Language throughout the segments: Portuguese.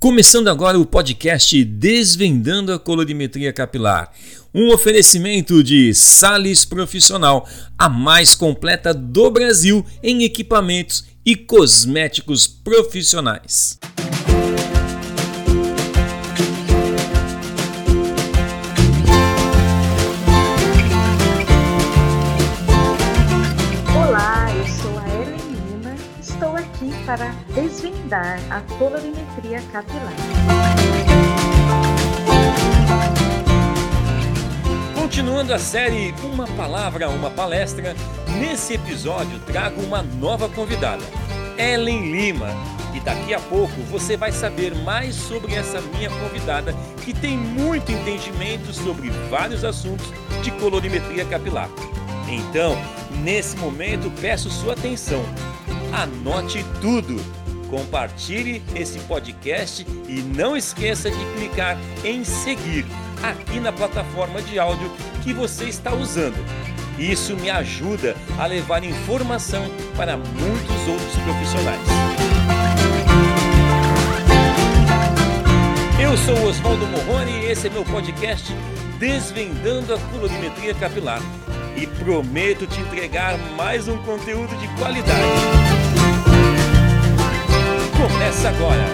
Começando agora o podcast Desvendando a Colorimetria Capilar. Um oferecimento de Sales Profissional, a mais completa do Brasil em equipamentos e cosméticos profissionais. para desvendar a colorimetria capilar. Continuando a série Uma Palavra, Uma Palestra, nesse episódio trago uma nova convidada, Ellen Lima. E daqui a pouco você vai saber mais sobre essa minha convidada que tem muito entendimento sobre vários assuntos de colorimetria capilar. Então, nesse momento, peço sua atenção anote tudo. Compartilhe esse podcast e não esqueça de clicar em seguir aqui na plataforma de áudio que você está usando. Isso me ajuda a levar informação para muitos outros profissionais. Eu sou Oswaldo Morrone e esse é meu podcast Desvendando a Colorimetria Capilar e prometo te entregar mais um conteúdo de qualidade. Começa agora!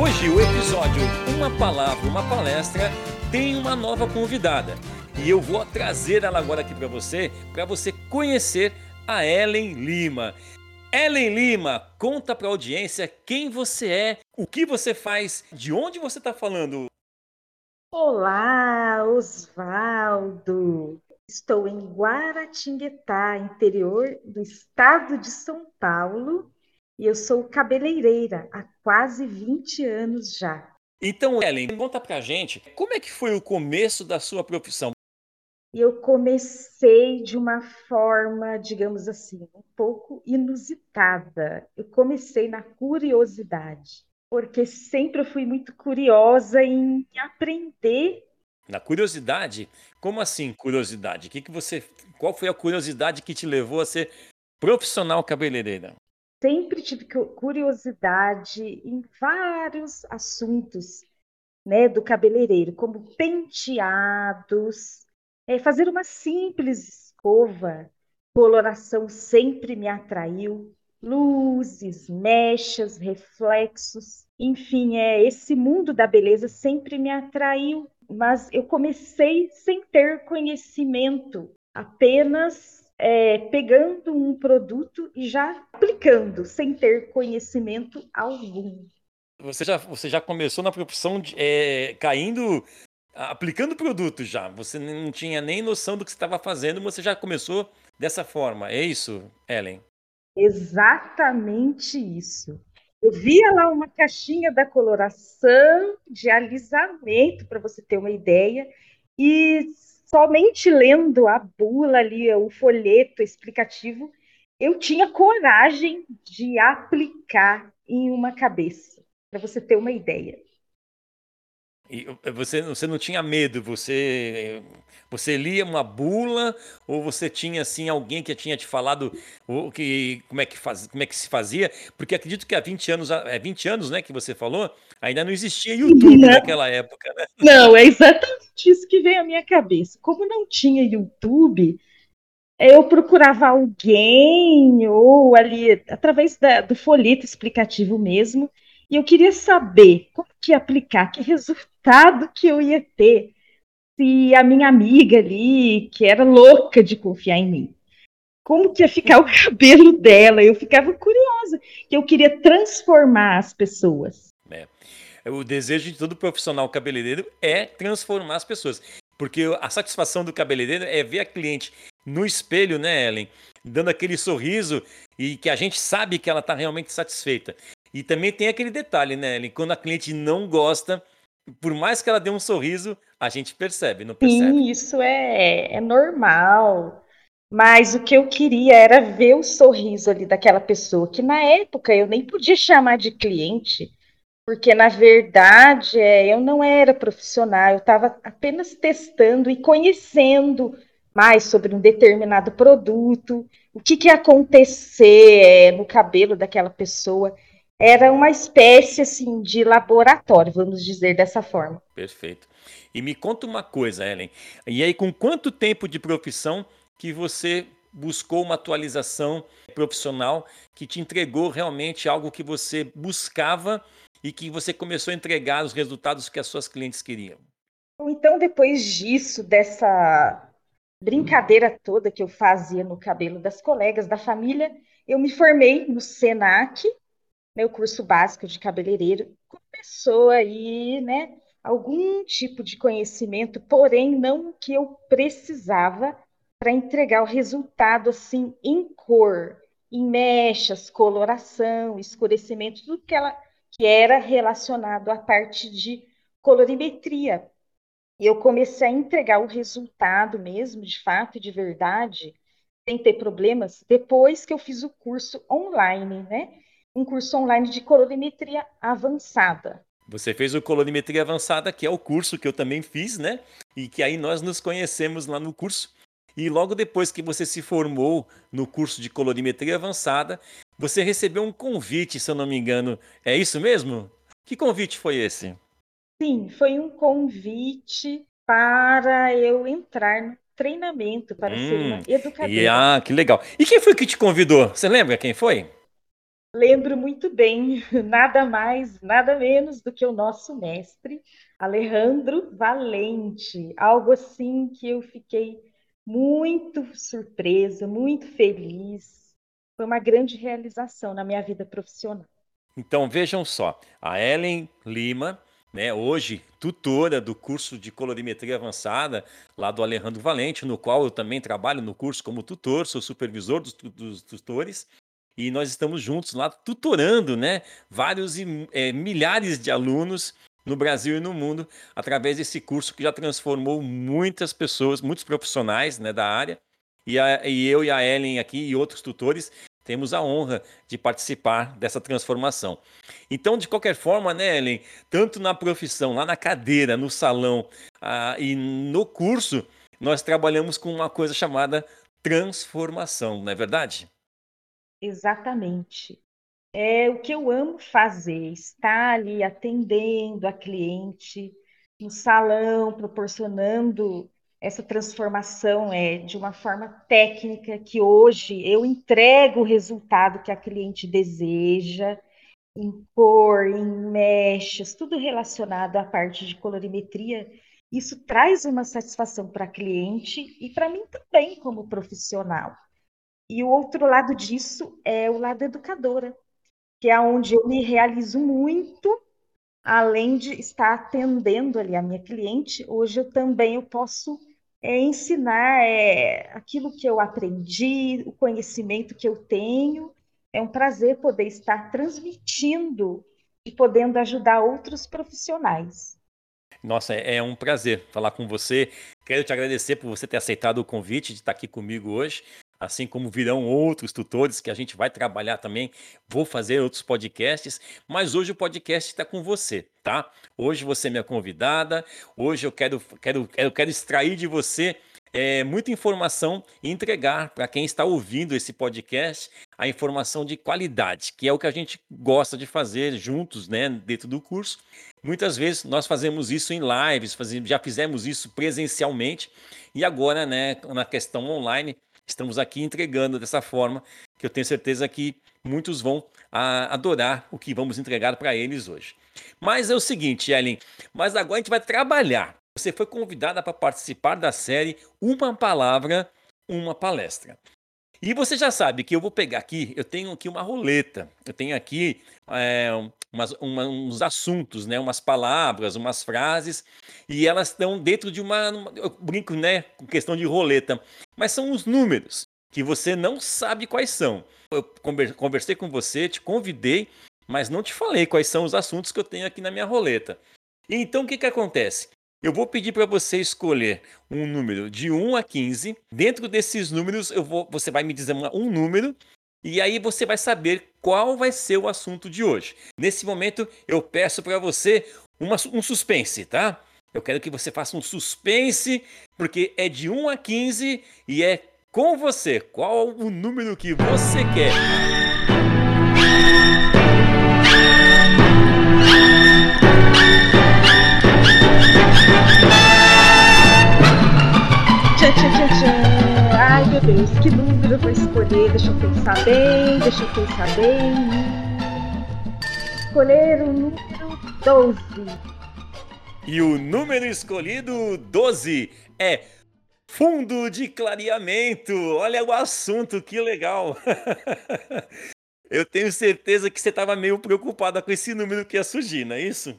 Hoje o episódio Uma Palavra, Uma Palestra tem uma nova convidada e eu vou trazer ela agora aqui para você, para você conhecer a Ellen Lima. Ellen Lima, conta para a audiência quem você é, o que você faz, de onde você está falando. Olá, Osvaldo. Estou em Guaratinguetá, interior do estado de São Paulo, e eu sou cabeleireira há quase 20 anos já. Então, Ellen, conta pra gente como é que foi o começo da sua profissão? Eu comecei de uma forma, digamos assim, um pouco inusitada. Eu comecei na curiosidade, porque sempre eu fui muito curiosa em aprender na curiosidade? Como assim curiosidade? Que que você, qual foi a curiosidade que te levou a ser profissional cabeleireira? Sempre tive curiosidade em vários assuntos, né, do cabeleireiro, como penteados, é, fazer uma simples escova, coloração sempre me atraiu, luzes, mechas, reflexos, enfim, é esse mundo da beleza sempre me atraiu mas eu comecei sem ter conhecimento, apenas é, pegando um produto e já aplicando, sem ter conhecimento algum. Você já, você já começou na profissão de, é, caindo, aplicando produto já. Você não tinha nem noção do que estava fazendo, você já começou dessa forma. É isso, Ellen? Exatamente isso. Eu via lá uma caixinha da coloração de alisamento, para você ter uma ideia, e somente lendo a bula ali, o folheto explicativo, eu tinha coragem de aplicar em uma cabeça, para você ter uma ideia. E você, você não tinha medo, você você lia uma bula ou você tinha assim alguém que tinha te falado o que como é que faz, como é que se fazia? Porque acredito que há 20 anos, é 20 anos, né, que você falou, ainda não existia YouTube não. naquela época, né? Não, é exatamente isso que veio à minha cabeça. Como não tinha YouTube, eu procurava alguém ou ali através da, do folheto explicativo mesmo, e eu queria saber como que aplicar, que resultado que eu ia ter se a minha amiga ali, que era louca de confiar em mim, como que ia ficar o cabelo dela? Eu ficava curiosa, que eu queria transformar as pessoas. É. O desejo de todo profissional cabeleireiro é transformar as pessoas. Porque a satisfação do cabeleireiro é ver a cliente no espelho, né, Ellen? Dando aquele sorriso e que a gente sabe que ela está realmente satisfeita. E também tem aquele detalhe, né, Ellen? Quando a cliente não gosta, por mais que ela dê um sorriso, a gente percebe, não percebe? Sim, isso é, é normal. Mas o que eu queria era ver o sorriso ali daquela pessoa, que na época eu nem podia chamar de cliente, porque na verdade é, eu não era profissional, eu estava apenas testando e conhecendo mais sobre um determinado produto, o que, que ia acontecer é, no cabelo daquela pessoa. Era uma espécie assim de laboratório, vamos dizer dessa forma. Perfeito. E me conta uma coisa, Ellen. E aí, com quanto tempo de profissão que você buscou uma atualização profissional que te entregou realmente algo que você buscava e que você começou a entregar os resultados que as suas clientes queriam? Então, depois disso, dessa brincadeira toda que eu fazia no cabelo das colegas da família, eu me formei no SENAC, meu curso básico de cabeleireiro. Começou aí, né, algum tipo de conhecimento, porém não o que eu precisava para entregar o resultado assim em cor, em mechas, coloração, escurecimento, tudo que ela que era relacionado à parte de colorimetria. E eu comecei a entregar o resultado mesmo, de fato e de verdade, sem ter problemas, depois que eu fiz o curso online, né? Um curso online de colorimetria avançada. Você fez o colorimetria avançada, que é o curso que eu também fiz, né? E que aí nós nos conhecemos lá no curso. E logo depois que você se formou no curso de colorimetria avançada, você recebeu um convite, se eu não me engano. É isso mesmo? Que convite foi esse? Sim, foi um convite para eu entrar no treinamento para hum, ser uma hum, educadora. E, ah, que legal. E quem foi que te convidou? Você lembra quem foi? Lembro muito bem, nada mais, nada menos do que o nosso mestre, Alejandro Valente. Algo assim que eu fiquei muito surpresa, muito feliz. Foi uma grande realização na minha vida profissional. Então vejam só, a Ellen Lima, né, hoje tutora do curso de colorimetria avançada lá do Alejandro Valente, no qual eu também trabalho no curso como tutor, sou supervisor dos, dos tutores, e nós estamos juntos lá tutorando, né, vários é, milhares de alunos no Brasil e no mundo, através desse curso que já transformou muitas pessoas, muitos profissionais né, da área. E, a, e eu e a Ellen aqui e outros tutores temos a honra de participar dessa transformação. Então, de qualquer forma, né, Ellen, tanto na profissão, lá na cadeira, no salão ah, e no curso, nós trabalhamos com uma coisa chamada transformação, não é verdade? Exatamente. É o que eu amo fazer, estar ali atendendo a cliente no salão, proporcionando essa transformação é de uma forma técnica que hoje eu entrego o resultado que a cliente deseja, em cor, em mechas, tudo relacionado à parte de colorimetria. Isso traz uma satisfação para a cliente e para mim também como profissional. E o outro lado disso é o lado educadora, que é onde eu me realizo muito, além de estar atendendo ali a minha cliente, hoje eu também eu posso é, ensinar é, aquilo que eu aprendi, o conhecimento que eu tenho. É um prazer poder estar transmitindo e podendo ajudar outros profissionais. Nossa, é, é um prazer falar com você. Quero te agradecer por você ter aceitado o convite de estar aqui comigo hoje assim como virão outros tutores que a gente vai trabalhar também. Vou fazer outros podcasts, mas hoje o podcast está com você, tá? Hoje você é minha convidada. Hoje eu quero, quero, eu quero extrair de você é, muita informação e entregar para quem está ouvindo esse podcast a informação de qualidade, que é o que a gente gosta de fazer juntos, né, dentro do curso. Muitas vezes nós fazemos isso em lives, fazemos, já fizemos isso presencialmente e agora, né, na questão online, estamos aqui entregando dessa forma, que eu tenho certeza que muitos vão a, adorar o que vamos entregar para eles hoje. Mas é o seguinte, Ellen, mas agora a gente vai trabalhar. Você foi convidada para participar da série Uma Palavra, Uma Palestra. E você já sabe que eu vou pegar aqui, eu tenho aqui uma roleta, eu tenho aqui é, umas, uma, uns assuntos, né, umas palavras, umas frases, e elas estão dentro de uma, eu brinco, né, com questão de roleta, mas são os números que você não sabe quais são. Eu conversei com você, te convidei, mas não te falei quais são os assuntos que eu tenho aqui na minha roleta. Então o que, que acontece? Eu vou pedir para você escolher um número de 1 a 15. Dentro desses números, eu vou, você vai me dizer um número e aí você vai saber qual vai ser o assunto de hoje. Nesse momento, eu peço para você uma, um suspense, tá? Eu quero que você faça um suspense, porque é de 1 a 15 e é com você. Qual o número que você quer? Pensar bem, deixa eu pensar bem. Escolher o número 12. E o número escolhido 12 é fundo de clareamento. Olha o assunto, que legal. Eu tenho certeza que você estava meio preocupada com esse número que ia surgir, não é isso?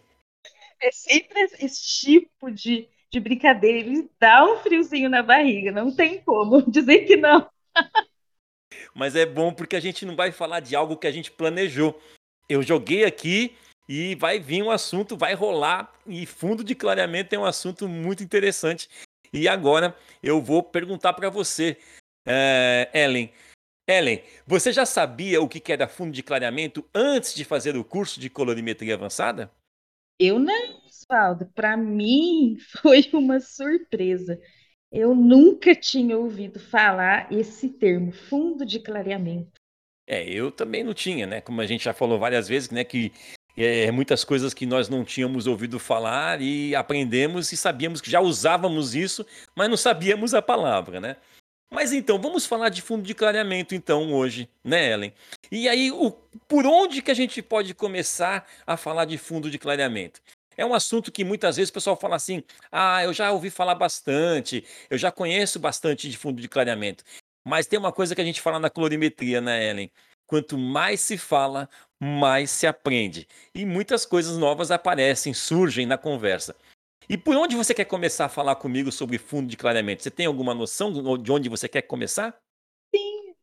É sempre esse tipo de, de brincadeira. Ele dá um friozinho na barriga, não tem como dizer que não. Mas é bom porque a gente não vai falar de algo que a gente planejou. Eu joguei aqui e vai vir um assunto, vai rolar. E fundo de clareamento é um assunto muito interessante. E agora eu vou perguntar para você, é, Ellen. Ellen, você já sabia o que era fundo de clareamento antes de fazer o curso de colorimetria avançada? Eu não, Oswaldo. Para mim foi uma surpresa. Eu nunca tinha ouvido falar esse termo, fundo de clareamento. É, eu também não tinha, né? Como a gente já falou várias vezes, né? Que é, muitas coisas que nós não tínhamos ouvido falar e aprendemos e sabíamos que já usávamos isso, mas não sabíamos a palavra, né? Mas então, vamos falar de fundo de clareamento então hoje, né, Ellen? E aí, o, por onde que a gente pode começar a falar de fundo de clareamento? É um assunto que muitas vezes o pessoal fala assim: ah, eu já ouvi falar bastante, eu já conheço bastante de fundo de clareamento. Mas tem uma coisa que a gente fala na colorimetria, né, Ellen? Quanto mais se fala, mais se aprende. E muitas coisas novas aparecem, surgem na conversa. E por onde você quer começar a falar comigo sobre fundo de clareamento? Você tem alguma noção de onde você quer começar?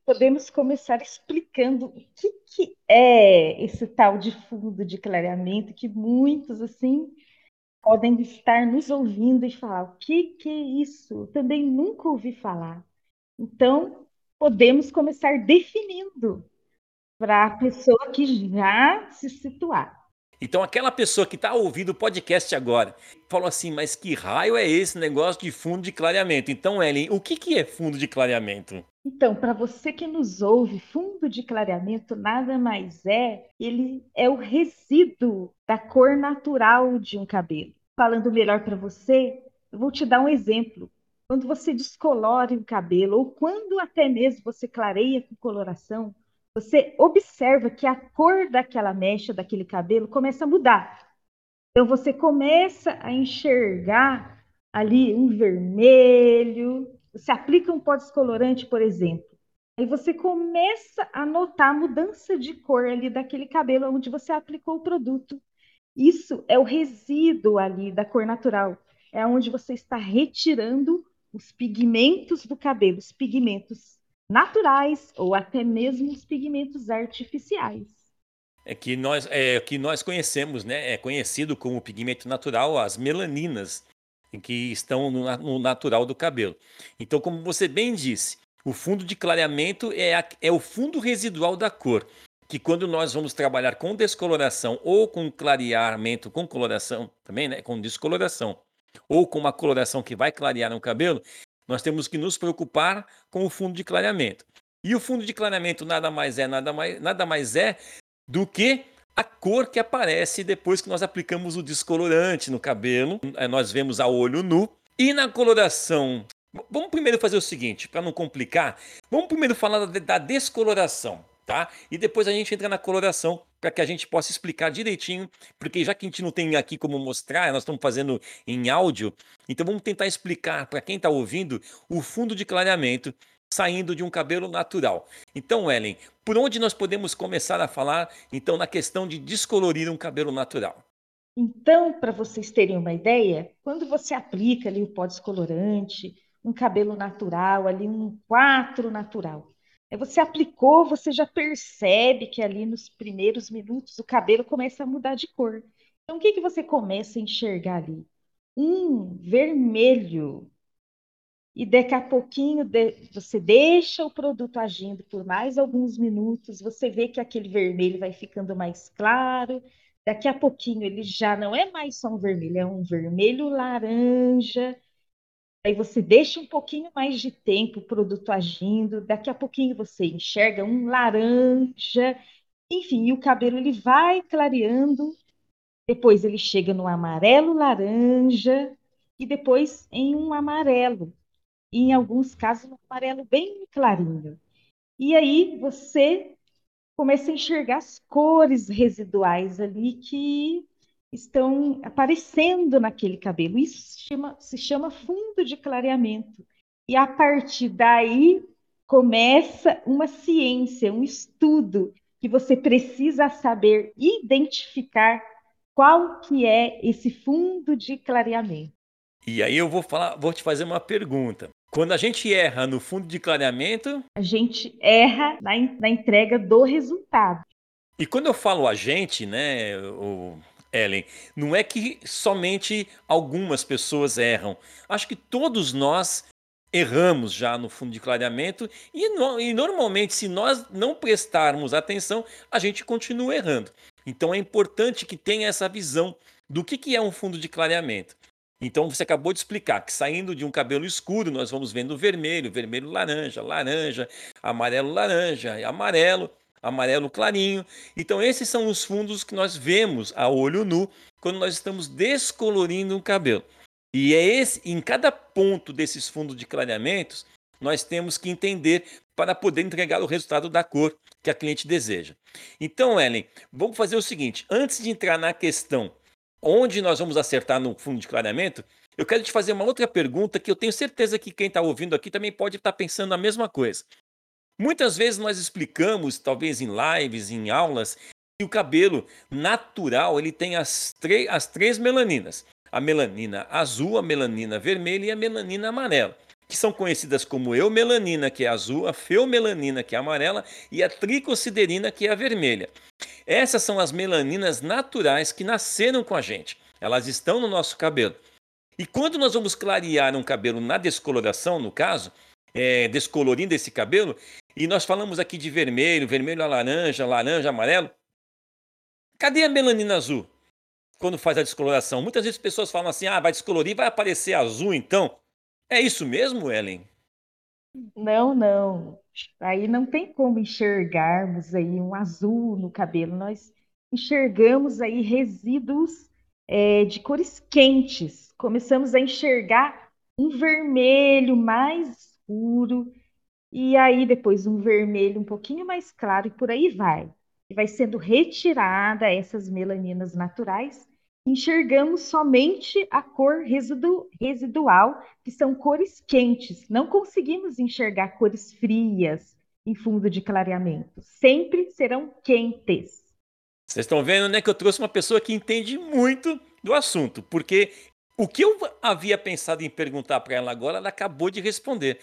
Podemos começar explicando o que, que é esse tal de fundo de clareamento que muitos assim podem estar nos ouvindo e falar o que, que é isso? Eu também nunca ouvi falar. Então, podemos começar definindo para a pessoa que já se situar. Então, aquela pessoa que está ouvindo o podcast agora falou assim: Mas que raio é esse negócio de fundo de clareamento? Então, Ellen, o que, que é fundo de clareamento? Então, para você que nos ouve, fundo de clareamento nada mais é, ele é o resíduo da cor natural de um cabelo. Falando melhor para você, eu vou te dar um exemplo. Quando você descolore o cabelo, ou quando até mesmo você clareia com coloração, você observa que a cor daquela mecha, daquele cabelo, começa a mudar. Então você começa a enxergar ali um vermelho, você aplica um pó descolorante, por exemplo. Aí você começa a notar a mudança de cor ali daquele cabelo onde você aplicou o produto. Isso é o resíduo ali da cor natural. É onde você está retirando os pigmentos do cabelo, os pigmentos naturais ou até mesmo os pigmentos artificiais. É que nós, é, que nós conhecemos, né? É conhecido como pigmento natural as melaninas, que estão no, no natural do cabelo. Então, como você bem disse, o fundo de clareamento é, a, é o fundo residual da cor que quando nós vamos trabalhar com descoloração ou com clareamento com coloração também, né, com descoloração, ou com uma coloração que vai clarear no cabelo, nós temos que nos preocupar com o fundo de clareamento. E o fundo de clareamento nada mais é, nada mais, nada mais é do que a cor que aparece depois que nós aplicamos o descolorante no cabelo. Nós vemos a olho nu. E na coloração Vamos primeiro fazer o seguinte, para não complicar, vamos primeiro falar da descoloração tá? E depois a gente entra na coloração para que a gente possa explicar direitinho, porque já que a gente não tem aqui como mostrar, nós estamos fazendo em áudio, então vamos tentar explicar para quem está ouvindo o fundo de clareamento saindo de um cabelo natural. Então, Ellen, por onde nós podemos começar a falar então na questão de descolorir um cabelo natural? Então, para vocês terem uma ideia, quando você aplica ali o pó descolorante, um cabelo natural, ali um 4 natural, você aplicou, você já percebe que ali nos primeiros minutos o cabelo começa a mudar de cor. Então, o que, que você começa a enxergar ali? Um vermelho. E daqui a pouquinho de, você deixa o produto agindo por mais alguns minutos, você vê que aquele vermelho vai ficando mais claro. Daqui a pouquinho ele já não é mais só um vermelho, é um vermelho laranja. Aí você deixa um pouquinho mais de tempo o produto agindo, daqui a pouquinho você enxerga um laranja, enfim, e o cabelo ele vai clareando, depois ele chega no amarelo laranja e depois em um amarelo, e em alguns casos um amarelo bem clarinho. E aí você começa a enxergar as cores residuais ali que estão aparecendo naquele cabelo. Isso se chama, se chama fundo de clareamento. E a partir daí começa uma ciência, um estudo que você precisa saber identificar qual que é esse fundo de clareamento. E aí eu vou falar, vou te fazer uma pergunta. Quando a gente erra no fundo de clareamento, a gente erra na, na entrega do resultado. E quando eu falo a gente, né, o Ellen, não é que somente algumas pessoas erram. Acho que todos nós erramos já no fundo de clareamento e, no, e normalmente se nós não prestarmos atenção, a gente continua errando. Então é importante que tenha essa visão do que, que é um fundo de clareamento. Então você acabou de explicar que saindo de um cabelo escuro, nós vamos vendo vermelho, vermelho laranja, laranja, amarelo laranja, amarelo, amarelo clarinho. Então esses são os fundos que nós vemos a olho nu quando nós estamos descolorindo um cabelo. E é esse, em cada ponto desses fundos de clareamentos, nós temos que entender para poder entregar o resultado da cor que a cliente deseja. Então, Ellen, vamos fazer o seguinte: antes de entrar na questão onde nós vamos acertar no fundo de clareamento, eu quero te fazer uma outra pergunta que eu tenho certeza que quem está ouvindo aqui também pode estar tá pensando a mesma coisa. Muitas vezes nós explicamos, talvez em lives, em aulas, que o cabelo natural ele tem as, as três melaninas: a melanina azul, a melanina vermelha e a melanina amarela que são conhecidas como eumelanina, que é azul, a feomelanina, que é amarela, e a tricociderina, que é a vermelha. Essas são as melaninas naturais que nasceram com a gente. Elas estão no nosso cabelo. E quando nós vamos clarear um cabelo na descoloração, no caso, é, descolorindo esse cabelo, e nós falamos aqui de vermelho, vermelho a laranja, laranja, amarelo. Cadê a melanina azul? Quando faz a descoloração. Muitas vezes as pessoas falam assim: ah, vai descolorir, vai aparecer azul então. É isso mesmo, Ellen? Não, não. Aí não tem como enxergarmos aí um azul no cabelo. Nós enxergamos aí resíduos é, de cores quentes. Começamos a enxergar um vermelho mais escuro e aí depois um vermelho um pouquinho mais claro e por aí vai. E vai sendo retirada essas melaninas naturais enxergamos somente a cor residu residual, que são cores quentes. Não conseguimos enxergar cores frias em fundo de clareamento. Sempre serão quentes. Vocês estão vendo, né, que eu trouxe uma pessoa que entende muito do assunto, porque o que eu havia pensado em perguntar para ela agora, ela acabou de responder.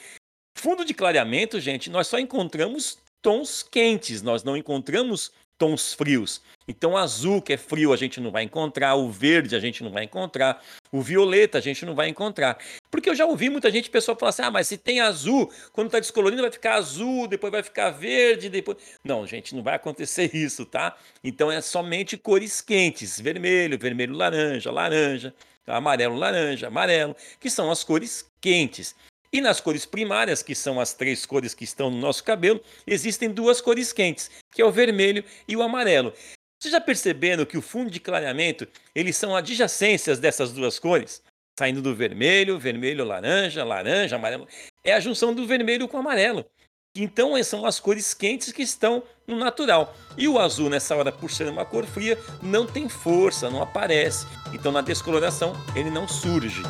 Fundo de clareamento, gente, nós só encontramos tons quentes, nós não encontramos tons frios. Então, azul, que é frio, a gente não vai encontrar, o verde a gente não vai encontrar, o violeta a gente não vai encontrar. Porque eu já ouvi muita gente, pessoa falar assim: ah, mas se tem azul, quando está descolorindo vai ficar azul, depois vai ficar verde, depois. Não, gente, não vai acontecer isso, tá? Então é somente cores quentes: vermelho, vermelho, laranja, laranja, amarelo, laranja, amarelo, que são as cores quentes. E nas cores primárias, que são as três cores que estão no nosso cabelo, existem duas cores quentes, que é o vermelho e o amarelo. Vocês já perceberam que o fundo de clareamento, eles são adjacências dessas duas cores? Saindo do vermelho, vermelho, laranja, laranja, amarelo. É a junção do vermelho com o amarelo. Então são as cores quentes que estão no natural. E o azul, nessa hora, por ser uma cor fria, não tem força, não aparece. Então na descoloração ele não surge.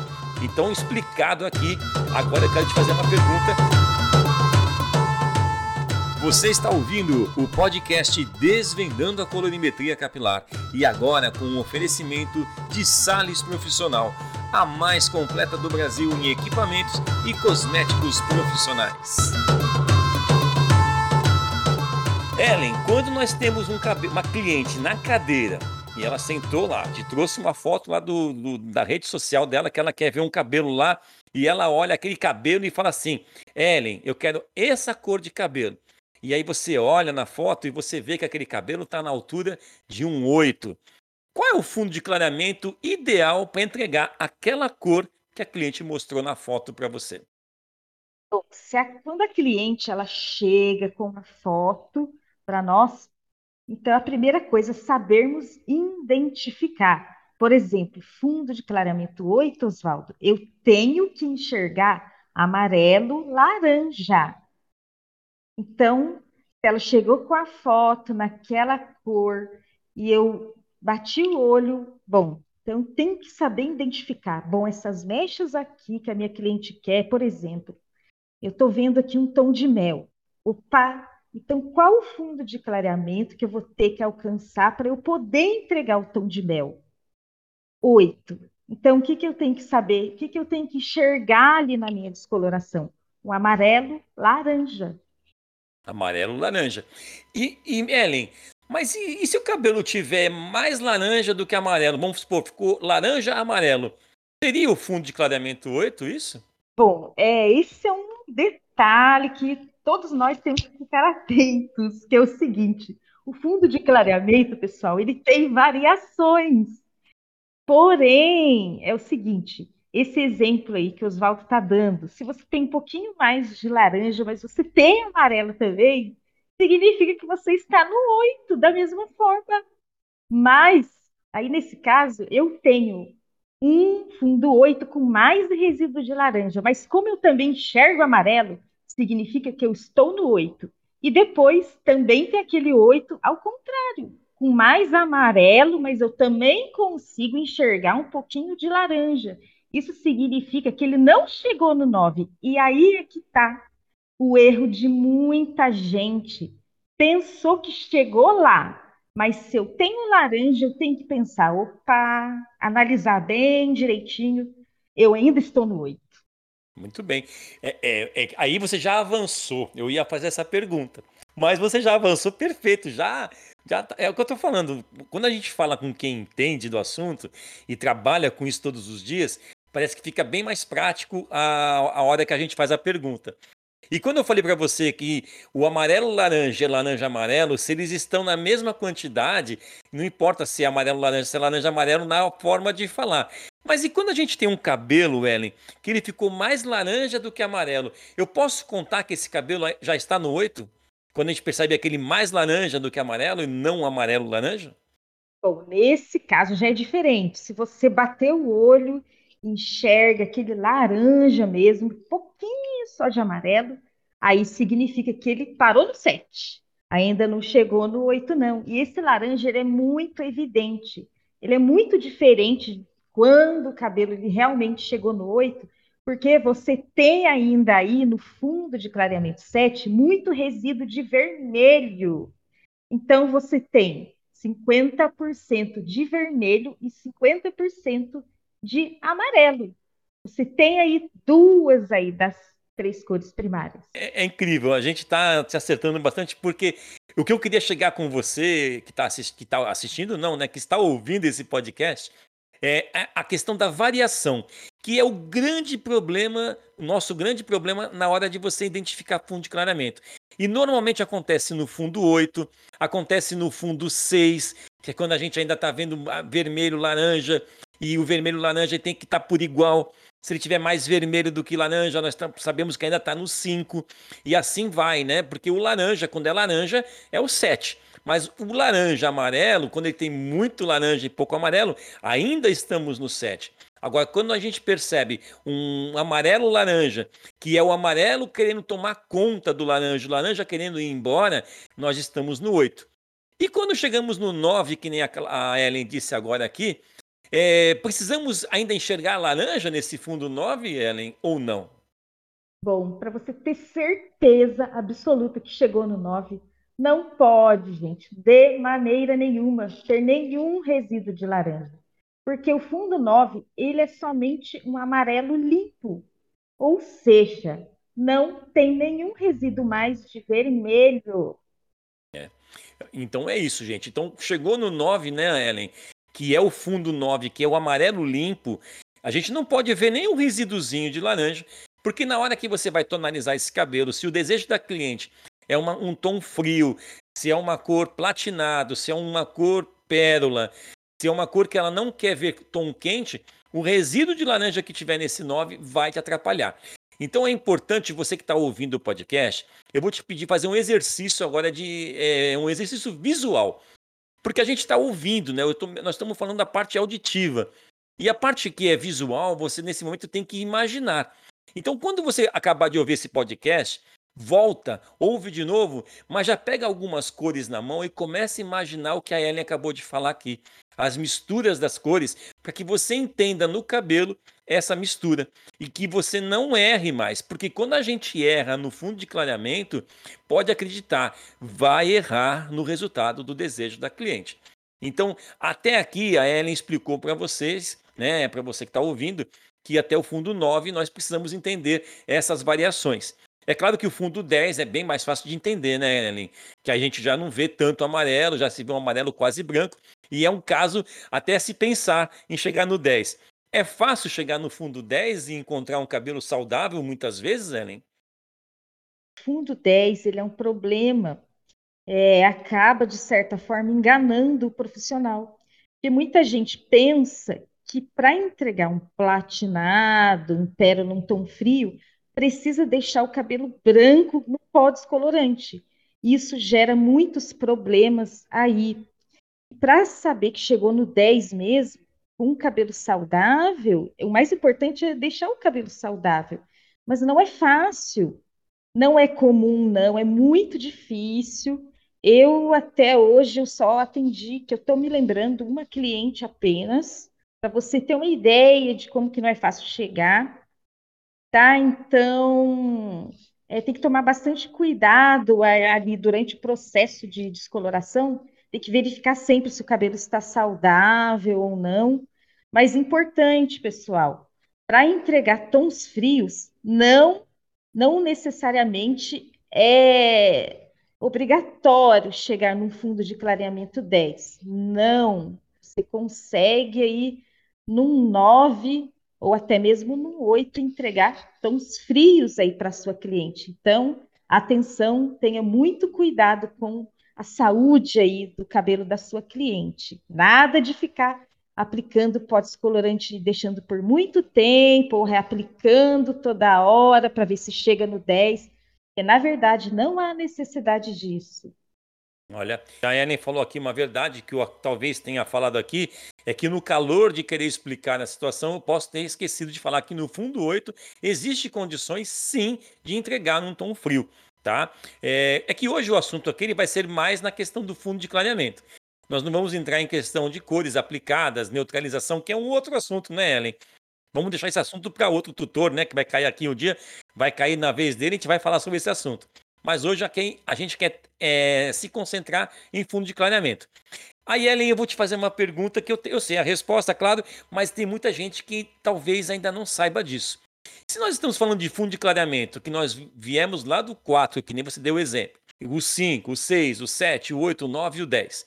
Então, explicado aqui, agora eu quero te fazer uma pergunta você está ouvindo o podcast Desvendando a Colorimetria Capilar e agora com um oferecimento de Sales Profissional, a mais completa do Brasil em equipamentos e cosméticos profissionais. Ellen, quando nós temos um uma cliente na cadeira e ela sentou lá, te trouxe uma foto lá do, do, da rede social dela que ela quer ver um cabelo lá e ela olha aquele cabelo e fala assim: Ellen, eu quero essa cor de cabelo. E aí você olha na foto e você vê que aquele cabelo está na altura de um 8. Qual é o fundo de clareamento ideal para entregar aquela cor que a cliente mostrou na foto para você? Se a, quando a cliente ela chega com uma foto para nós, então a primeira coisa é sabermos identificar. Por exemplo, fundo de clareamento 8, Oswaldo, eu tenho que enxergar amarelo, laranja. Então, ela chegou com a foto naquela cor e eu bati o olho, bom, então tem que saber identificar. Bom, essas mechas aqui que a minha cliente quer, por exemplo, eu estou vendo aqui um tom de mel. Opa, então qual o fundo de clareamento que eu vou ter que alcançar para eu poder entregar o tom de mel? Oito. Então, o que, que eu tenho que saber? O que, que eu tenho que enxergar ali na minha descoloração? O amarelo, laranja. Amarelo, laranja. E, e Ellen, mas e, e, se o cabelo tiver mais laranja do que amarelo? Vamos supor, ficou laranja amarelo. Seria o fundo de clareamento 8, isso? Bom, é, esse é um detalhe que todos nós temos que ficar atentos, que é o seguinte: o fundo de clareamento, pessoal, ele tem variações. Porém, é o seguinte: esse exemplo aí que o Oswaldo está dando, se você tem um pouquinho mais de laranja, mas você tem amarelo também, significa que você está no 8 da mesma forma. Mas, aí nesse caso, eu tenho um fundo 8 com mais resíduo de laranja, mas como eu também enxergo amarelo, significa que eu estou no 8. E depois também tem aquele 8 ao contrário, com mais amarelo, mas eu também consigo enxergar um pouquinho de laranja. Isso significa que ele não chegou no 9. E aí é que está o erro de muita gente. Pensou que chegou lá, mas se eu tenho laranja, eu tenho que pensar, opa, analisar bem direitinho. Eu ainda estou no 8. Muito bem. É, é, é, aí você já avançou. Eu ia fazer essa pergunta. Mas você já avançou perfeito. Já, já tá, é o que eu estou falando. Quando a gente fala com quem entende do assunto e trabalha com isso todos os dias, parece que fica bem mais prático a, a hora que a gente faz a pergunta. E quando eu falei para você que o amarelo laranja e laranja amarelo, se eles estão na mesma quantidade, não importa se é amarelo laranja, se é laranja amarelo na forma de falar. Mas e quando a gente tem um cabelo, Ellen, que ele ficou mais laranja do que amarelo, eu posso contar que esse cabelo já está no 8? Quando a gente percebe aquele mais laranja do que amarelo e não amarelo laranja? Bom, nesse caso já é diferente. Se você bater o olho, enxerga aquele laranja mesmo, pouquinho só de amarelo, aí significa que ele parou no 7. Ainda não chegou no 8, não. E esse laranja ele é muito evidente. Ele é muito diferente quando o cabelo ele realmente chegou no 8, porque você tem ainda aí no fundo de clareamento 7 muito resíduo de vermelho. Então você tem 50% de vermelho e 50% de amarelo. Você tem aí duas aí das três cores primárias. É, é incrível, a gente está se acertando bastante, porque o que eu queria chegar com você, que está assist, tá assistindo, não, né? Que está ouvindo esse podcast, é a questão da variação, que é o grande problema, o nosso grande problema na hora de você identificar fundo de clareamento. E normalmente acontece no fundo 8, acontece no fundo 6, que é quando a gente ainda está vendo vermelho, laranja, e o vermelho laranja tem que estar tá por igual. Se ele tiver mais vermelho do que laranja, nós sabemos que ainda está no 5. E assim vai, né? Porque o laranja, quando é laranja, é o 7. Mas o laranja amarelo, quando ele tem muito laranja e pouco amarelo, ainda estamos no 7. Agora, quando a gente percebe um amarelo laranja, que é o amarelo querendo tomar conta do laranja, o laranja querendo ir embora, nós estamos no 8. E quando chegamos no 9, que nem a Ellen disse agora aqui, é, precisamos ainda enxergar a laranja nesse fundo 9, Ellen, ou não? Bom, para você ter certeza absoluta que chegou no 9, não pode, gente, de maneira nenhuma, ter nenhum resíduo de laranja. Porque o fundo 9, ele é somente um amarelo limpo. Ou seja, não tem nenhum resíduo mais de vermelho. É. Então é isso, gente. Então chegou no 9, né, Ellen? Que é o fundo 9, que é o amarelo limpo. A gente não pode ver nenhum resíduozinho de laranja, porque na hora que você vai tonalizar esse cabelo, se o desejo da cliente é uma, um tom frio, se é uma cor platinado, se é uma cor pérola, se é uma cor que ela não quer ver tom quente, o resíduo de laranja que tiver nesse 9 vai te atrapalhar. Então é importante você que está ouvindo o podcast, eu vou te pedir fazer um exercício agora de é, um exercício visual, porque a gente está ouvindo, né? Tô, nós estamos falando da parte auditiva e a parte que é visual, você nesse momento tem que imaginar. Então, quando você acabar de ouvir esse podcast, volta, ouve de novo, mas já pega algumas cores na mão e começa a imaginar o que a Ellen acabou de falar aqui. As misturas das cores, para que você entenda no cabelo essa mistura e que você não erre mais, porque quando a gente erra no fundo de clareamento, pode acreditar, vai errar no resultado do desejo da cliente. Então, até aqui a Ellen explicou para vocês, né, para você que está ouvindo, que até o fundo 9 nós precisamos entender essas variações. É claro que o fundo 10 é bem mais fácil de entender, né, Ellen? Que a gente já não vê tanto amarelo, já se vê um amarelo quase branco, e é um caso até se pensar em chegar no 10. É fácil chegar no fundo 10 e encontrar um cabelo saudável muitas vezes, Ellen? Fundo 10, ele é um problema, é, acaba, de certa forma, enganando o profissional. Porque muita gente pensa que para entregar um platinado, um pérola, um tom frio, precisa deixar o cabelo branco no pó descolorante. Isso gera muitos problemas aí. Para saber que chegou no 10 mesmo, com um cabelo saudável, o mais importante é deixar o cabelo saudável. Mas não é fácil, não é comum, não, é muito difícil. Eu até hoje eu só atendi, que eu estou me lembrando, uma cliente apenas, para você ter uma ideia de como que não é fácil chegar tá? Então, é, tem que tomar bastante cuidado ali durante o processo de descoloração, tem que verificar sempre se o cabelo está saudável ou não. Mas importante, pessoal, para entregar tons frios, não, não necessariamente é obrigatório chegar num fundo de clareamento 10. Não, você consegue aí num 9 ou até mesmo no 8 entregar tons frios aí para sua cliente. Então, atenção, tenha muito cuidado com a saúde aí do cabelo da sua cliente. Nada de ficar aplicando pó descolorante e deixando por muito tempo ou reaplicando toda hora para ver se chega no 10, porque na verdade não há necessidade disso. Olha, a Ellen falou aqui uma verdade que eu talvez tenha falado aqui, é que no calor de querer explicar a situação, eu posso ter esquecido de falar que no fundo 8 existe condições sim de entregar num tom frio, tá? É, é que hoje o assunto aqui ele vai ser mais na questão do fundo de clareamento. Nós não vamos entrar em questão de cores aplicadas, neutralização, que é um outro assunto, né, Ellen? Vamos deixar esse assunto para outro tutor, né, que vai cair aqui um dia, vai cair na vez dele, a gente vai falar sobre esse assunto mas hoje a gente quer é, se concentrar em fundo de clareamento. Aí, Ellen, eu vou te fazer uma pergunta que eu, eu sei a resposta, claro, mas tem muita gente que talvez ainda não saiba disso. Se nós estamos falando de fundo de clareamento, que nós viemos lá do 4, que nem você deu o exemplo, o 5, o 6, o 7, o 8, o 9 e o 10.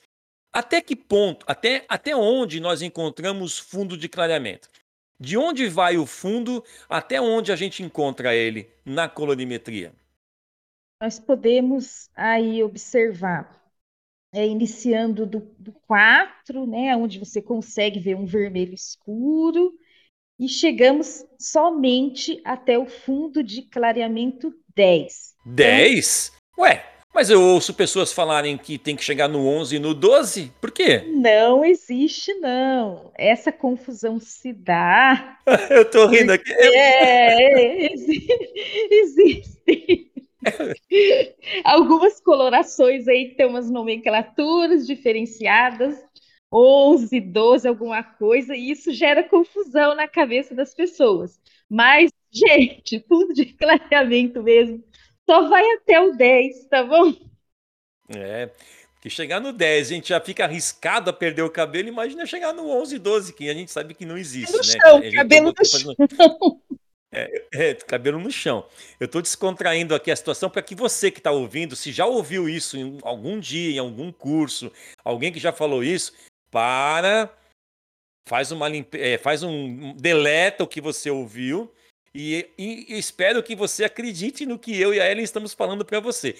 Até que ponto, até, até onde nós encontramos fundo de clareamento? De onde vai o fundo até onde a gente encontra ele na colorimetria? nós podemos aí observar, é, iniciando do, do 4, né, onde você consegue ver um vermelho escuro, e chegamos somente até o fundo de clareamento 10. 10? Então, Ué, mas eu ouço pessoas falarem que tem que chegar no 11 e no 12. Por quê? Não existe, não. Essa confusão se dá. eu tô rindo aqui. É, é existe. Algumas colorações aí que tem umas nomenclaturas diferenciadas, 11, 12, alguma coisa, e isso gera confusão na cabeça das pessoas. Mas, gente, tudo de clareamento mesmo, só vai até o 10, tá bom? É, porque chegar no 10 a gente já fica arriscado a perder o cabelo, imagina chegar no 11, 12, que a gente sabe que não existe, no né? Chão, cabelo no chão. É, é, cabelo no chão. Eu estou descontraindo aqui a situação para que você que está ouvindo, se já ouviu isso em algum dia, em algum curso, alguém que já falou isso, para, faz uma limpe... É, faz um deleta o que você ouviu e, e, e espero que você acredite no que eu e a Ellen estamos falando para você.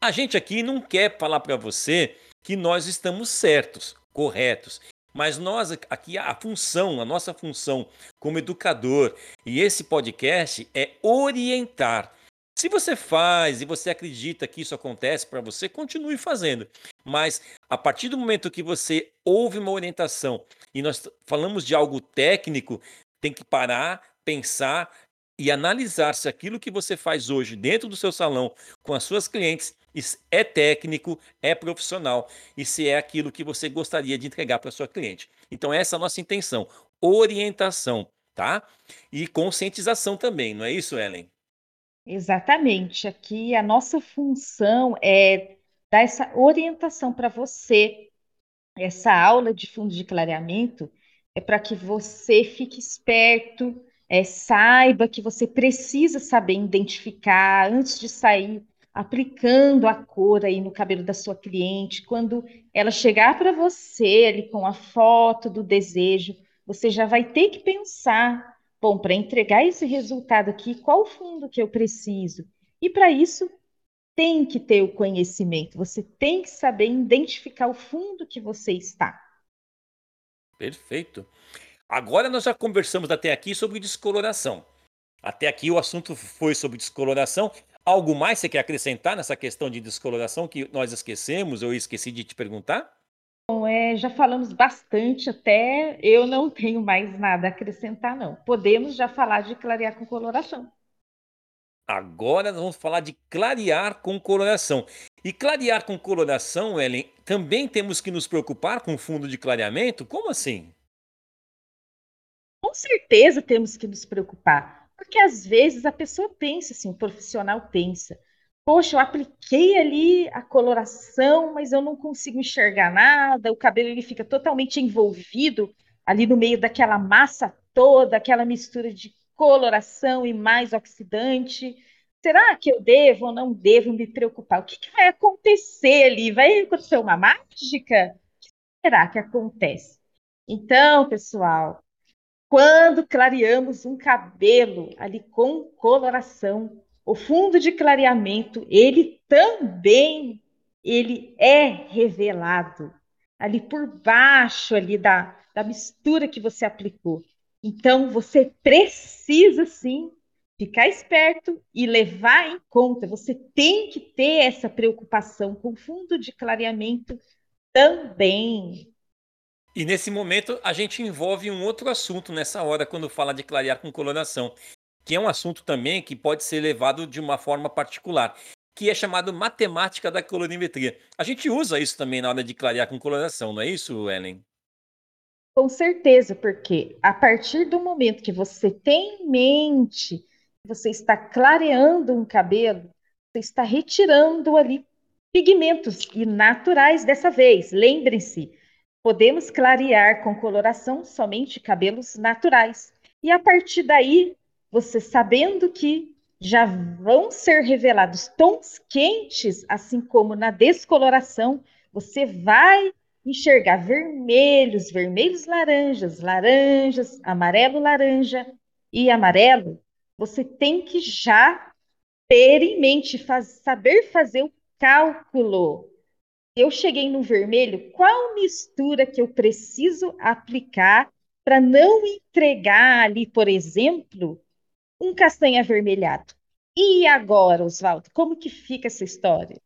A gente aqui não quer falar para você que nós estamos certos, corretos. Mas nós aqui a função, a nossa função como educador e esse podcast é orientar. Se você faz e você acredita que isso acontece para você, continue fazendo. Mas a partir do momento que você ouve uma orientação e nós falamos de algo técnico, tem que parar, pensar e analisar se aquilo que você faz hoje dentro do seu salão com as suas clientes é técnico, é profissional e se é aquilo que você gostaria de entregar para sua cliente. Então essa é a nossa intenção, orientação, tá? E conscientização também, não é isso, Ellen? Exatamente. Aqui a nossa função é dar essa orientação para você. Essa aula de fundo de clareamento é para que você fique esperto, é, saiba que você precisa saber identificar antes de sair aplicando a cor aí no cabelo da sua cliente. Quando ela chegar para você ali com a foto do desejo, você já vai ter que pensar Bom, para entregar esse resultado aqui, qual fundo que eu preciso? E para isso, tem que ter o conhecimento, você tem que saber identificar o fundo que você está. Perfeito. Agora nós já conversamos até aqui sobre descoloração. Até aqui o assunto foi sobre descoloração. Algo mais você quer acrescentar nessa questão de descoloração que nós esquecemos ou esqueci de te perguntar? Bom, é, já falamos bastante, até eu não tenho mais nada a acrescentar, não. Podemos já falar de clarear com coloração. Agora nós vamos falar de clarear com coloração. E clarear com coloração, Ellen, também temos que nos preocupar com o fundo de clareamento? Como assim? Com certeza temos que nos preocupar, porque às vezes a pessoa pensa assim, o profissional pensa, poxa, eu apliquei ali a coloração, mas eu não consigo enxergar nada, o cabelo ele fica totalmente envolvido ali no meio daquela massa toda, aquela mistura de coloração e mais oxidante. Será que eu devo ou não devo me preocupar? O que, que vai acontecer ali? Vai acontecer uma mágica? O que será que acontece? Então, pessoal, quando clareamos um cabelo ali com coloração, o fundo de clareamento, ele também ele é revelado ali por baixo ali da, da mistura que você aplicou. Então você precisa sim ficar esperto e levar em conta. Você tem que ter essa preocupação com o fundo de clareamento também. E nesse momento a gente envolve um outro assunto nessa hora quando fala de clarear com coloração, que é um assunto também que pode ser levado de uma forma particular, que é chamado matemática da colorimetria. A gente usa isso também na hora de clarear com coloração, não é isso, Ellen? Com certeza, porque a partir do momento que você tem em mente você está clareando um cabelo, você está retirando ali pigmentos e naturais dessa vez. Lembrem-se, podemos clarear com coloração somente cabelos naturais. E a partir daí, você sabendo que já vão ser revelados tons quentes, assim como na descoloração, você vai enxergar vermelhos, vermelhos laranjas, laranjas, amarelo laranja e amarelo. Você tem que já ter em mente, faz, saber fazer o cálculo. Eu cheguei no vermelho, qual mistura que eu preciso aplicar para não entregar ali, por exemplo, um castanho avermelhado. E agora, Oswaldo, como que fica essa história?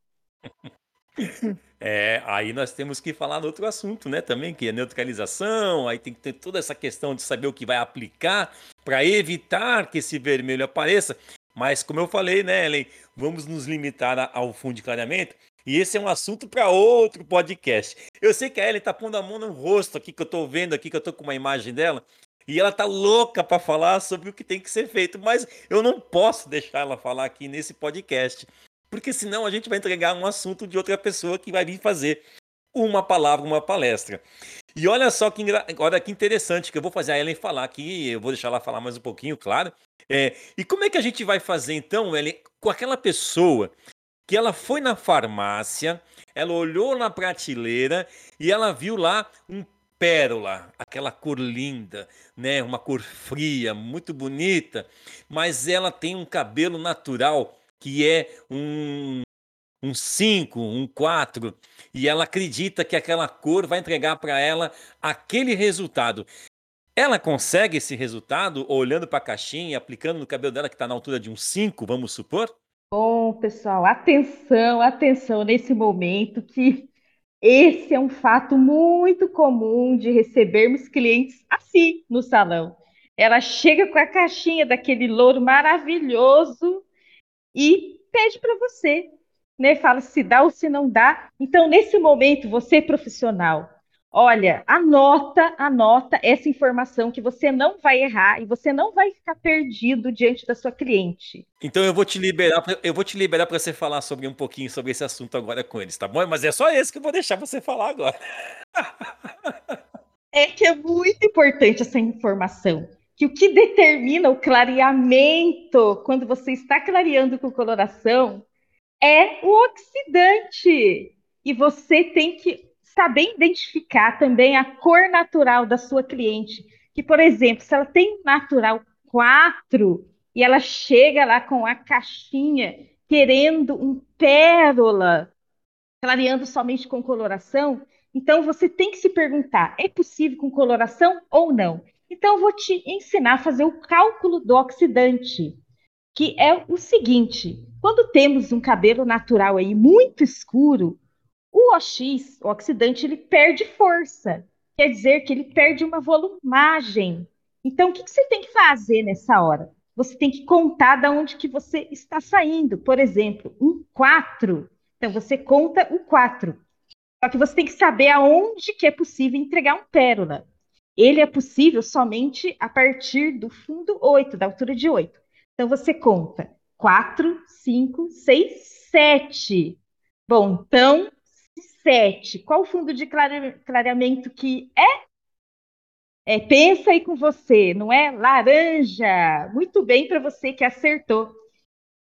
É, aí nós temos que falar no outro assunto, né, também, que é neutralização, aí tem que ter toda essa questão de saber o que vai aplicar para evitar que esse vermelho apareça. Mas, como eu falei, né, Ellen, vamos nos limitar ao fundo de clareamento. E esse é um assunto para outro podcast. Eu sei que a Ellen está pondo a mão no rosto aqui, que eu estou vendo aqui, que eu estou com uma imagem dela. E ela tá louca para falar sobre o que tem que ser feito, mas eu não posso deixar ela falar aqui nesse podcast, porque senão a gente vai entregar um assunto de outra pessoa que vai vir fazer uma palavra, uma palestra. E olha só que, olha que interessante, que eu vou fazer a Ellen falar aqui, eu vou deixar ela falar mais um pouquinho, claro. É, e como é que a gente vai fazer então, Ellen, com aquela pessoa que ela foi na farmácia, ela olhou na prateleira e ela viu lá um pérola, aquela cor linda, né? Uma cor fria, muito bonita, mas ela tem um cabelo natural que é um um 5, um 4, e ela acredita que aquela cor vai entregar para ela aquele resultado. Ela consegue esse resultado olhando para a caixinha, aplicando no cabelo dela que está na altura de um 5, vamos supor? Bom, pessoal, atenção, atenção nesse momento que esse é um fato muito comum de recebermos clientes assim no salão. ela chega com a caixinha daquele louro maravilhoso e pede para você, né? Fala se dá ou se não dá. Então, nesse momento, você profissional, olha, anota, anota essa informação que você não vai errar e você não vai ficar perdido diante da sua cliente. Então eu vou te liberar, eu vou te liberar para você falar sobre um pouquinho sobre esse assunto agora com eles, tá bom? Mas é só esse que eu vou deixar você falar agora. É que é muito importante essa informação que o que determina o clareamento, quando você está clareando com coloração, é o oxidante. E você tem que saber identificar também a cor natural da sua cliente. Que, por exemplo, se ela tem natural 4 e ela chega lá com a caixinha querendo um pérola, clareando somente com coloração, então você tem que se perguntar: é possível com coloração ou não? Então, vou te ensinar a fazer o cálculo do oxidante, que é o seguinte: quando temos um cabelo natural aí muito escuro, o OX, o oxidante, ele perde força. Quer dizer que ele perde uma volumagem. Então, o que, que você tem que fazer nessa hora? Você tem que contar de onde que você está saindo. Por exemplo, um 4. Então, você conta o 4. Só que você tem que saber aonde que é possível entregar um pérola ele é possível somente a partir do fundo 8, da altura de 8. Então você conta 4, 5, 6, 7. Bom, então 7. Qual o fundo de clareamento que é? É, pensa aí com você, não é? Laranja. Muito bem para você que acertou.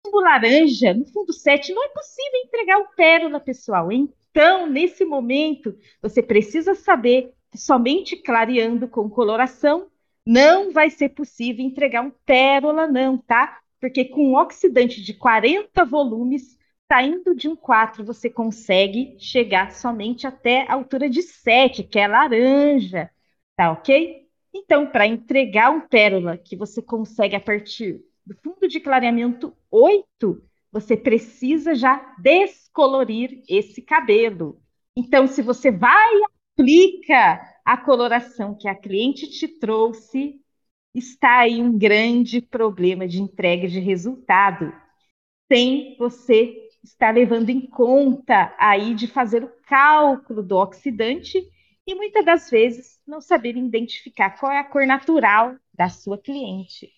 Fundo laranja, no fundo 7, não é possível entregar o pérola, pessoal. Então, nesse momento, você precisa saber somente clareando com coloração, não vai ser possível entregar um pérola, não, tá? Porque com um oxidante de 40 volumes, saindo de um 4, você consegue chegar somente até a altura de 7, que é laranja, tá ok? Então, para entregar um pérola que você consegue a partir do fundo de clareamento 8, você precisa já descolorir esse cabelo. Então, se você vai aplica a coloração que a cliente te trouxe, está aí um grande problema de entrega de resultado, sem você estar levando em conta aí de fazer o cálculo do oxidante e muitas das vezes não saber identificar qual é a cor natural da sua cliente.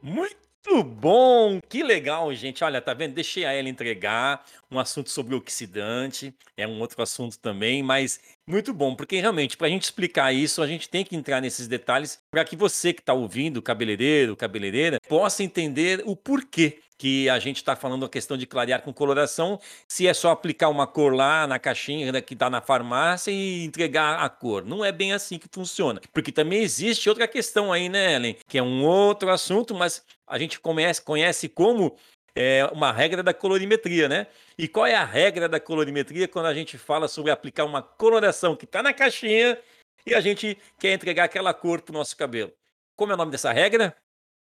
Muito muito bom, que legal, gente. Olha, tá vendo? Deixei a ela entregar um assunto sobre oxidante, é um outro assunto também, mas muito bom, porque realmente, para a gente explicar isso, a gente tem que entrar nesses detalhes para que você que está ouvindo, cabeleireiro, cabeleireira, possa entender o porquê que a gente está falando a questão de clarear com coloração, se é só aplicar uma cor lá na caixinha né, que está na farmácia e entregar a cor. Não é bem assim que funciona. Porque também existe outra questão aí, né, Ellen? Que é um outro assunto, mas a gente conhece, conhece como é, uma regra da colorimetria, né? E qual é a regra da colorimetria quando a gente fala sobre aplicar uma coloração que está na caixinha e a gente quer entregar aquela cor para o nosso cabelo? Como é o nome dessa regra?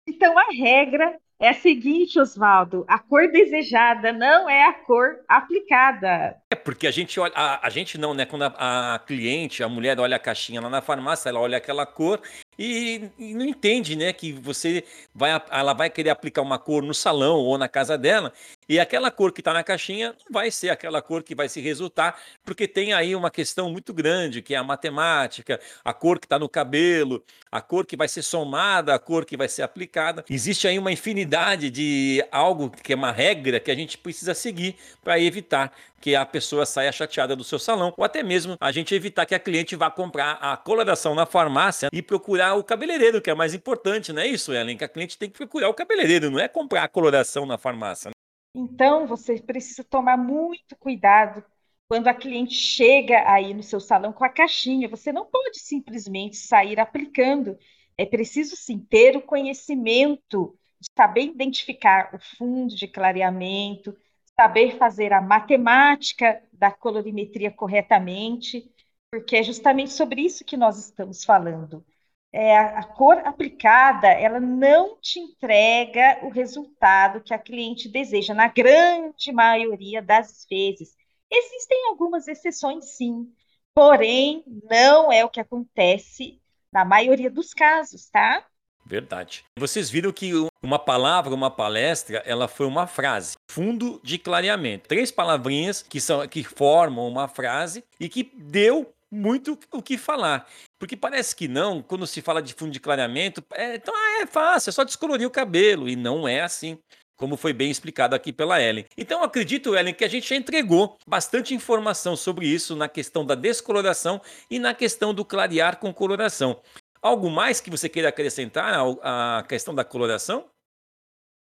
Então, a regra é a seguinte, Oswaldo: a cor desejada não é a cor aplicada. É porque a gente olha, a, a gente não, né? Quando a, a, cliente, a mulher olha a caixinha lá na farmácia, ela olha aquela cor e, e, não entende, né, que você vai, ela vai querer aplicar uma cor no salão ou na casa dela e aquela cor que está na caixinha não vai ser aquela cor que vai se resultar, porque tem aí uma questão muito grande, que é a matemática, a cor que está no cabelo, a cor que vai ser somada, a cor que vai ser aplicada. Existe aí uma infinidade de algo que é uma regra que a gente precisa seguir para evitar que a pessoa saia chateada do seu salão, ou até mesmo a gente evitar que a cliente vá comprar a coloração na farmácia e procurar o cabeleireiro, que é mais importante, não é isso, Ellen? Que a cliente tem que procurar o cabeleireiro, não é comprar a coloração na farmácia. Então, você precisa tomar muito cuidado quando a cliente chega aí no seu salão com a caixinha. Você não pode simplesmente sair aplicando. É preciso sim ter o conhecimento de saber identificar o fundo de clareamento, saber fazer a matemática da colorimetria corretamente, porque é justamente sobre isso que nós estamos falando. É, a, a cor aplicada, ela não te entrega o resultado que a cliente deseja, na grande maioria das vezes. Existem algumas exceções, sim, porém, não é o que acontece na maioria dos casos, tá? Verdade. Vocês viram que uma palavra, uma palestra, ela foi uma frase. Fundo de clareamento. Três palavrinhas que são que formam uma frase e que deu muito o que falar. Porque parece que não, quando se fala de fundo de clareamento, é, então ah, é fácil, é só descolorir o cabelo. E não é assim como foi bem explicado aqui pela Ellen. Então acredito, Ellen, que a gente já entregou bastante informação sobre isso na questão da descoloração e na questão do clarear com coloração. Algo mais que você queira acrescentar à questão da coloração?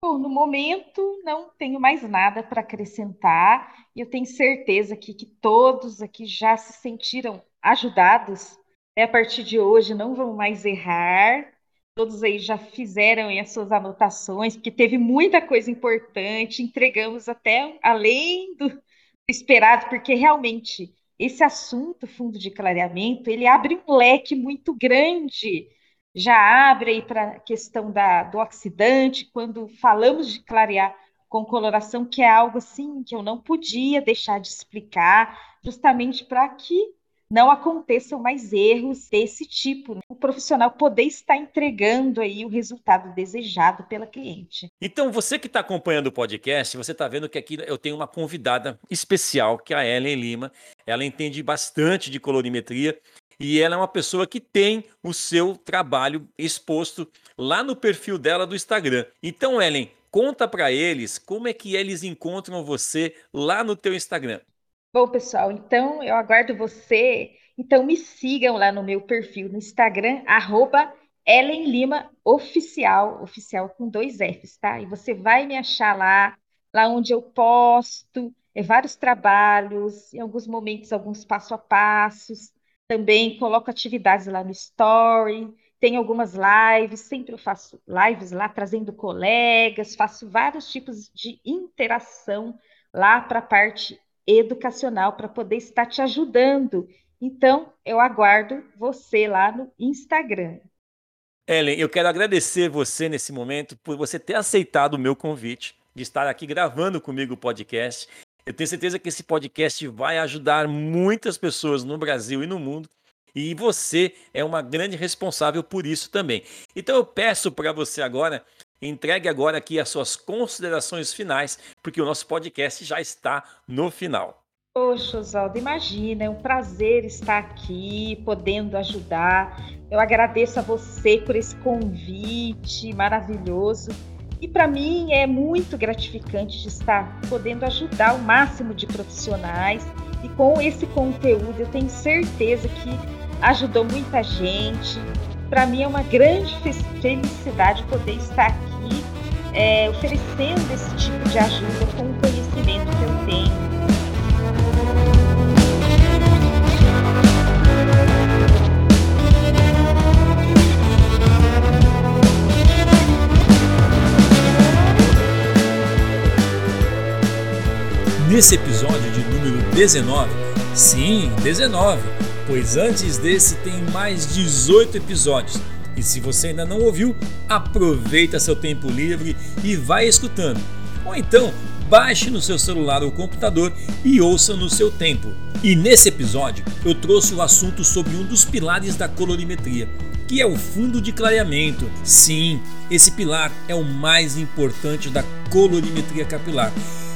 Bom, no momento não tenho mais nada para acrescentar. Eu tenho certeza aqui que todos aqui já se sentiram ajudados. É, a partir de hoje não vão mais errar, Todos aí já fizeram as suas anotações, porque teve muita coisa importante, entregamos até além do esperado, porque realmente esse assunto, fundo de clareamento, ele abre um leque muito grande. Já abre aí para a questão da, do oxidante, quando falamos de clarear com coloração, que é algo assim que eu não podia deixar de explicar, justamente para que não aconteçam mais erros desse tipo. Né? O profissional poder estar entregando aí o resultado desejado pela cliente. Então, você que está acompanhando o podcast, você está vendo que aqui eu tenho uma convidada especial, que é a Ellen Lima. Ela entende bastante de colorimetria e ela é uma pessoa que tem o seu trabalho exposto lá no perfil dela do Instagram. Então, Ellen, conta para eles como é que eles encontram você lá no teu Instagram. Bom, pessoal, então eu aguardo você. Então me sigam lá no meu perfil no Instagram, arroba Ellen Lima Oficial, oficial com dois Fs, tá? E você vai me achar lá, lá onde eu posto é, vários trabalhos, em alguns momentos, alguns passo a passos. Também coloco atividades lá no Story, tem algumas lives, sempre eu faço lives lá trazendo colegas, faço vários tipos de interação lá para a parte educacional para poder estar te ajudando. Então, eu aguardo você lá no Instagram. Ellen, eu quero agradecer você nesse momento por você ter aceitado o meu convite de estar aqui gravando comigo o podcast. Eu tenho certeza que esse podcast vai ajudar muitas pessoas no Brasil e no mundo. E você é uma grande responsável por isso também. Então eu peço para você agora Entregue agora aqui as suas considerações finais, porque o nosso podcast já está no final. Poxa, Oswaldo, imagina, é um prazer estar aqui, podendo ajudar. Eu agradeço a você por esse convite maravilhoso. E para mim é muito gratificante de estar podendo ajudar o máximo de profissionais. E com esse conteúdo, eu tenho certeza que ajudou muita gente, para mim é uma grande felicidade poder estar aqui é, oferecendo esse tipo de ajuda com o conhecimento que eu tenho. Nesse episódio de número 19, sim, 19, pois antes desse tem mais 18 episódios. E se você ainda não ouviu, aproveita seu tempo livre e vai escutando. Ou então, baixe no seu celular ou computador e ouça no seu tempo. E nesse episódio eu trouxe o assunto sobre um dos pilares da colorimetria, que é o fundo de clareamento. Sim, esse pilar é o mais importante da colorimetria capilar.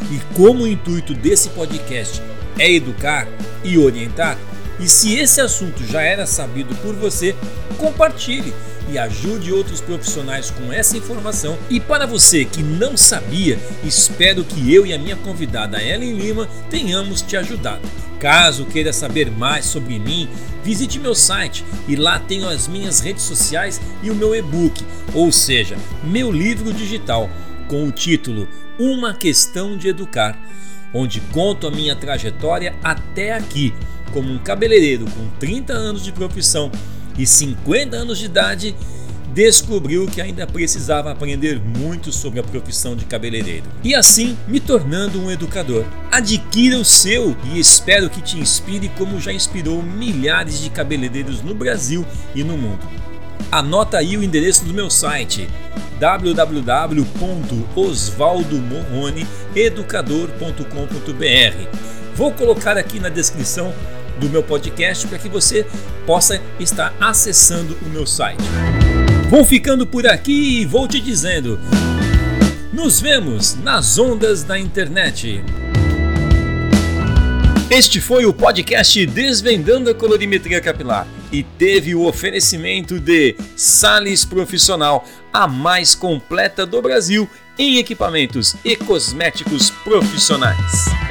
E como o intuito desse podcast é educar e orientar, e se esse assunto já era sabido por você, compartilhe e ajude outros profissionais com essa informação. E para você que não sabia, espero que eu e a minha convidada Ellen Lima tenhamos te ajudado. Caso queira saber mais sobre mim, visite meu site e lá tenho as minhas redes sociais e o meu e-book, ou seja, meu livro digital, com o título Uma Questão de Educar, onde conto a minha trajetória até aqui como um cabeleireiro com 30 anos de profissão e 50 anos de idade, descobriu que ainda precisava aprender muito sobre a profissão de cabeleireiro e assim me tornando um educador. Adquira o seu e espero que te inspire como já inspirou milhares de cabeleireiros no Brasil e no mundo. Anota aí o endereço do meu site www.osvaldomorroneeducador.com.br. Vou colocar aqui na descrição do meu podcast para que você possa estar acessando o meu site. Vou ficando por aqui e vou te dizendo. Nos vemos nas ondas da internet. Este foi o podcast Desvendando a Colorimetria Capilar e teve o oferecimento de Sales Profissional, a mais completa do Brasil em equipamentos e cosméticos profissionais.